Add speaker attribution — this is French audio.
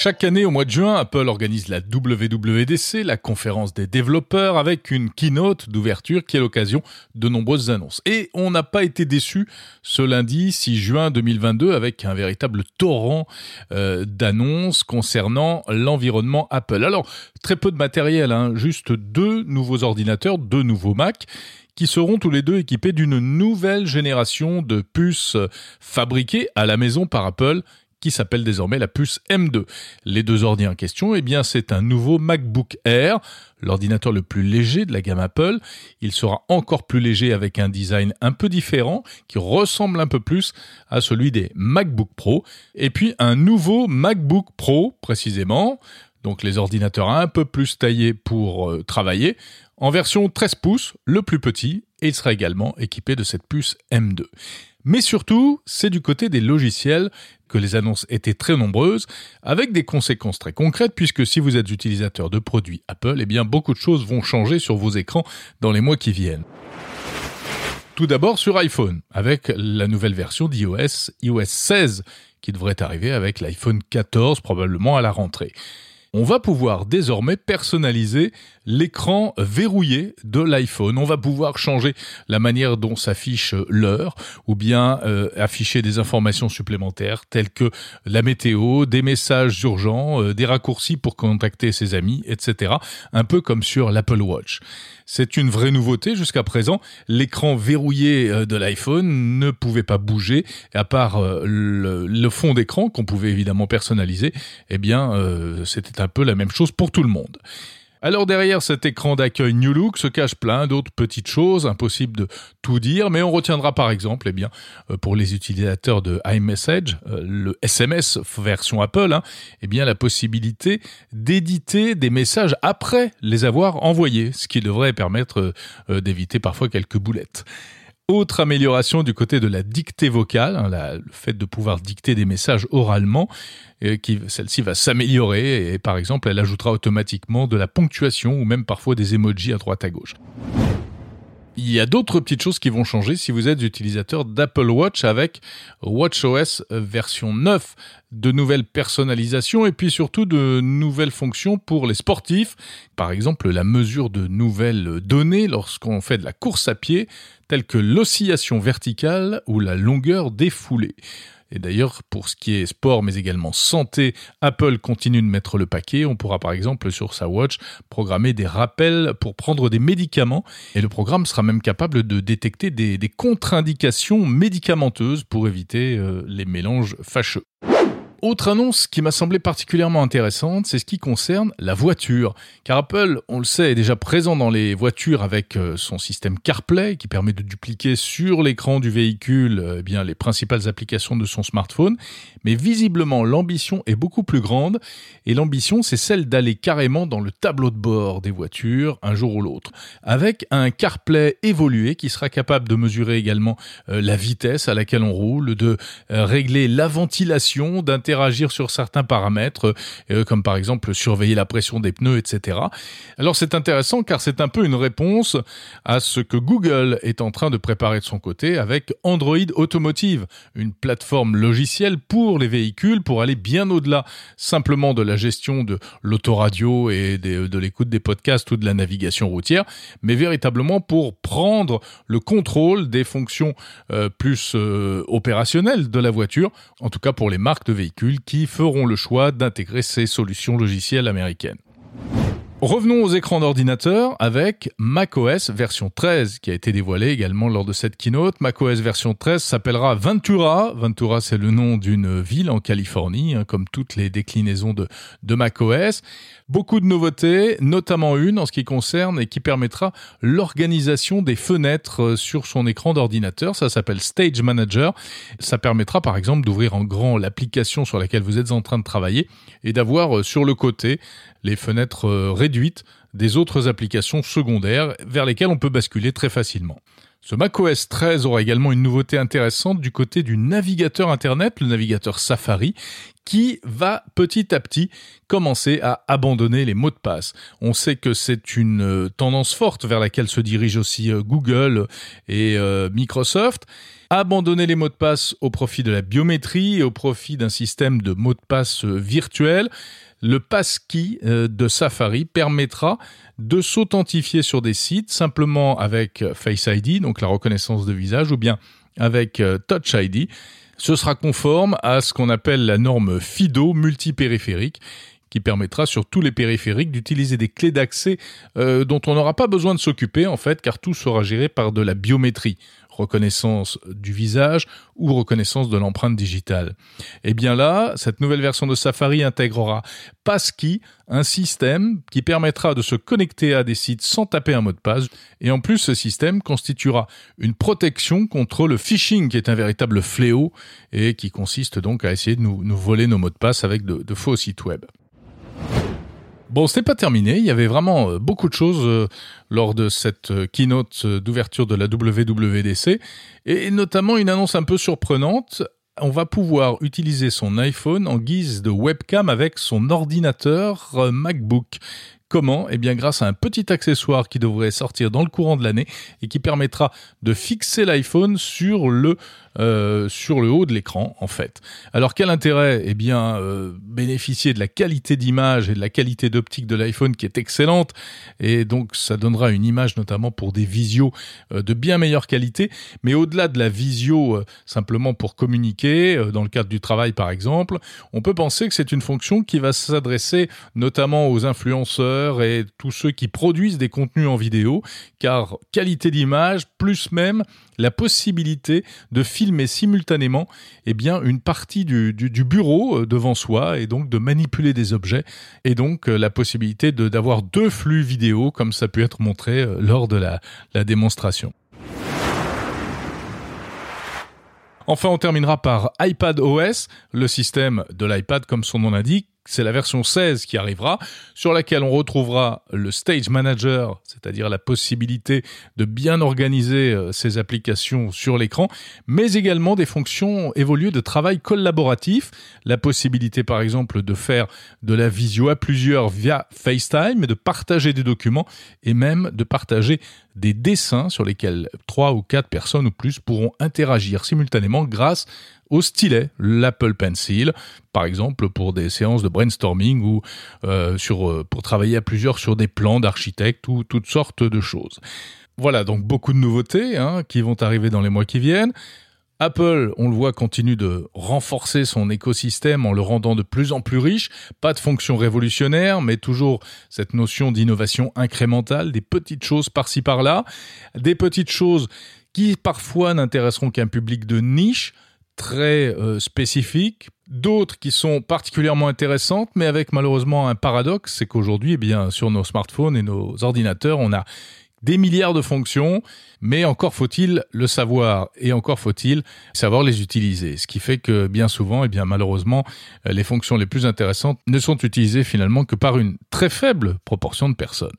Speaker 1: Chaque année au mois de juin, Apple organise la WWDC, la conférence des développeurs, avec une keynote d'ouverture qui est l'occasion de nombreuses annonces. Et on n'a pas été déçu ce lundi 6 juin 2022 avec un véritable torrent euh, d'annonces concernant l'environnement Apple. Alors, très peu de matériel, hein, juste deux nouveaux ordinateurs, deux nouveaux Mac qui seront tous les deux équipés d'une nouvelle génération de puces fabriquées à la maison par Apple qui s'appelle désormais la puce M2. Les deux ordi en question, eh bien, c'est un nouveau MacBook Air, l'ordinateur le plus léger de la gamme Apple. Il sera encore plus léger avec un design un peu différent, qui ressemble un peu plus à celui des MacBook Pro. Et puis, un nouveau MacBook Pro, précisément. Donc, les ordinateurs un peu plus taillés pour euh, travailler. En version 13 pouces, le plus petit, et il sera également équipé de cette puce M2. Mais surtout, c'est du côté des logiciels que les annonces étaient très nombreuses, avec des conséquences très concrètes, puisque si vous êtes utilisateur de produits Apple, eh bien beaucoup de choses vont changer sur vos écrans dans les mois qui viennent. Tout d'abord sur iPhone, avec la nouvelle version d'iOS, iOS 16, qui devrait arriver avec l'iPhone 14 probablement à la rentrée on va pouvoir désormais personnaliser l'écran verrouillé de l'iPhone. On va pouvoir changer la manière dont s'affiche l'heure ou bien euh, afficher des informations supplémentaires telles que la météo, des messages urgents, euh, des raccourcis pour contacter ses amis, etc. Un peu comme sur l'Apple Watch. C'est une vraie nouveauté. Jusqu'à présent, l'écran verrouillé euh, de l'iPhone ne pouvait pas bouger, à part le, le fond d'écran qu'on pouvait évidemment personnaliser. Eh bien, c'était un peu la même chose pour tout le monde. Alors derrière cet écran d'accueil New Look se cachent plein d'autres petites choses, impossible de tout dire, mais on retiendra par exemple, eh bien, euh, pour les utilisateurs de iMessage, euh, le SMS version Apple, hein, eh bien, la possibilité d'éditer des messages après les avoir envoyés, ce qui devrait permettre euh, d'éviter parfois quelques boulettes. Autre amélioration du côté de la dictée vocale, hein, le fait de pouvoir dicter des messages oralement, qui celle-ci va s'améliorer et par exemple elle ajoutera automatiquement de la ponctuation ou même parfois des emojis à droite à gauche. Il y a d'autres petites choses qui vont changer si vous êtes utilisateur d'Apple Watch avec WatchOS version 9, de nouvelles personnalisations et puis surtout de nouvelles fonctions pour les sportifs. Par exemple, la mesure de nouvelles données lorsqu'on fait de la course à pied, telles que l'oscillation verticale ou la longueur des foulées. Et d'ailleurs, pour ce qui est sport, mais également santé, Apple continue de mettre le paquet. On pourra par exemple sur sa watch programmer des rappels pour prendre des médicaments. Et le programme sera même capable de détecter des, contre-indications médicamenteuses pour éviter euh, les mélanges fâcheux. Autre annonce qui m'a semblé particulièrement intéressante, c'est ce qui concerne la voiture. Car Apple, on le sait, est déjà présent dans les voitures avec euh, son système CarPlay qui permet de dupliquer sur l'écran du véhicule euh, eh bien, les principales applications de son smartphone. Mais visiblement, l'ambition est beaucoup plus grande. Et l'ambition, c'est celle d'aller carrément dans le tableau de bord des voitures un jour ou l'autre. Avec un CarPlay évolué qui sera capable de mesurer également euh, la vitesse à laquelle on roule, de régler la ventilation d'un interagir sur certains paramètres, euh, comme par exemple surveiller la pression des pneus, etc. Alors c'est intéressant car c'est un peu une réponse à ce que Google est en train de préparer de son côté avec Android Automotive, une plateforme logicielle pour les véhicules pour aller bien au-delà simplement de la gestion de l'autoradio et de l'écoute des podcasts ou de la navigation routière, mais véritablement pour prendre le contrôle des fonctions euh, plus euh, opérationnelles de la voiture, en tout cas pour les marques de véhicules qui feront le choix d'intégrer ces solutions logicielles américaines. Revenons aux écrans d'ordinateur avec macOS version 13 qui a été dévoilé également lors de cette keynote. macOS version 13 s'appellera Ventura. Ventura c'est le nom d'une ville en Californie, hein, comme toutes les déclinaisons de, de macOS. Beaucoup de nouveautés, notamment une en ce qui concerne et qui permettra l'organisation des fenêtres euh, sur son écran d'ordinateur. Ça s'appelle Stage Manager. Ça permettra par exemple d'ouvrir en grand l'application sur laquelle vous êtes en train de travailler et d'avoir euh, sur le côté les fenêtres réduites des autres applications secondaires vers lesquelles on peut basculer très facilement. Ce macOS 13 aura également une nouveauté intéressante du côté du navigateur Internet, le navigateur Safari, qui va petit à petit commencer à abandonner les mots de passe. On sait que c'est une euh, tendance forte vers laquelle se dirigent aussi euh, Google et euh, Microsoft. Abandonner les mots de passe au profit de la biométrie et au profit d'un système de mots de passe virtuels. Le passkey de Safari permettra de s'authentifier sur des sites simplement avec Face ID, donc la reconnaissance de visage, ou bien avec Touch ID. Ce sera conforme à ce qu'on appelle la norme FIDO multipériphérique qui permettra sur tous les périphériques d'utiliser des clés d'accès euh, dont on n'aura pas besoin de s'occuper en fait car tout sera géré par de la biométrie reconnaissance du visage ou reconnaissance de l'empreinte digitale. Et eh bien là, cette nouvelle version de Safari intégrera Passkey, un système qui permettra de se connecter à des sites sans taper un mot de passe. Et en plus, ce système constituera une protection contre le phishing, qui est un véritable fléau et qui consiste donc à essayer de nous, voler nos mots de passe avec de faux sites web. Bon, n'est pas terminé. Il y avait vraiment euh, beaucoup de choses euh, lors de cette euh, keynote d'ouverture de la WWDC et notamment une annonce un peu surprenante. On va pouvoir utiliser son iPhone en guise de webcam avec son ordinateur MacBook. Comment? Eh bien grâce à un petit accessoire qui devrait sortir dans le courant de l'année et qui permettra de fixer l'iPhone sur le euh, haut de l'écran en fait. Alors quel intérêt Eh bien euh, bénéficier de la qualité d'image et de la qualité d'optique de l'iPhone qui est excellente? Et donc ça donnera une image notamment pour des visios euh, de bien meilleure qualité. Mais au-delà de la visio simplement pour communiquer dans le cadre du travail par exemple, on peut penser que c'est une fonction qui va s'adresser notamment aux influenceurs et tous ceux qui produisent des contenus en vidéo, car qualité d'image, plus même la possibilité de filmer simultanément eh bien, une partie du, bureau euh, devant soi et donc de manipuler des objets et donc euh, la possibilité d'avoir deux flux vidéo comme ça peut être montré euh, lors de la, la démonstration. Enfin, on terminera par iPad OS, le système de l'iPad comme son nom l'indique, c'est la version 16 qui arrivera, sur laquelle on retrouvera le Stage Manager, c'est-à-dire la possibilité de bien organiser euh, ses applications sur l'écran, mais également des fonctions évoluées de travail collaboratif, la possibilité par exemple de faire de la visio à plusieurs via FaceTime, de partager des documents et même de partager des dessins sur lesquels trois ou quatre personnes ou plus pourront interagir simultanément grâce au stylet, l'Apple Pencil, par exemple pour des séances de brainstorming ou euh, sur, euh, pour travailler à plusieurs sur des plans d'architectes ou toutes sortes de choses. Voilà donc beaucoup de nouveautés hein, qui vont arriver dans les mois qui viennent. Apple, on le voit, continue de renforcer son écosystème en le rendant de plus en plus riche. Pas de fonction révolutionnaire, mais toujours cette notion d'innovation incrémentale, des petites choses par-ci par-là, des petites choses qui parfois n'intéresseront qu'un public de niche, très euh, spécifiques, d'autres qui sont particulièrement intéressantes, mais avec malheureusement un paradoxe, c'est qu'aujourd'hui, eh bien, sur nos smartphones et nos ordinateurs, on a des milliards de fonctions, mais encore faut-il le savoir et encore faut-il savoir les utiliser. Ce qui fait que bien souvent, et eh bien malheureusement, les fonctions les plus intéressantes ne sont utilisées finalement que par une très faible proportion de personnes.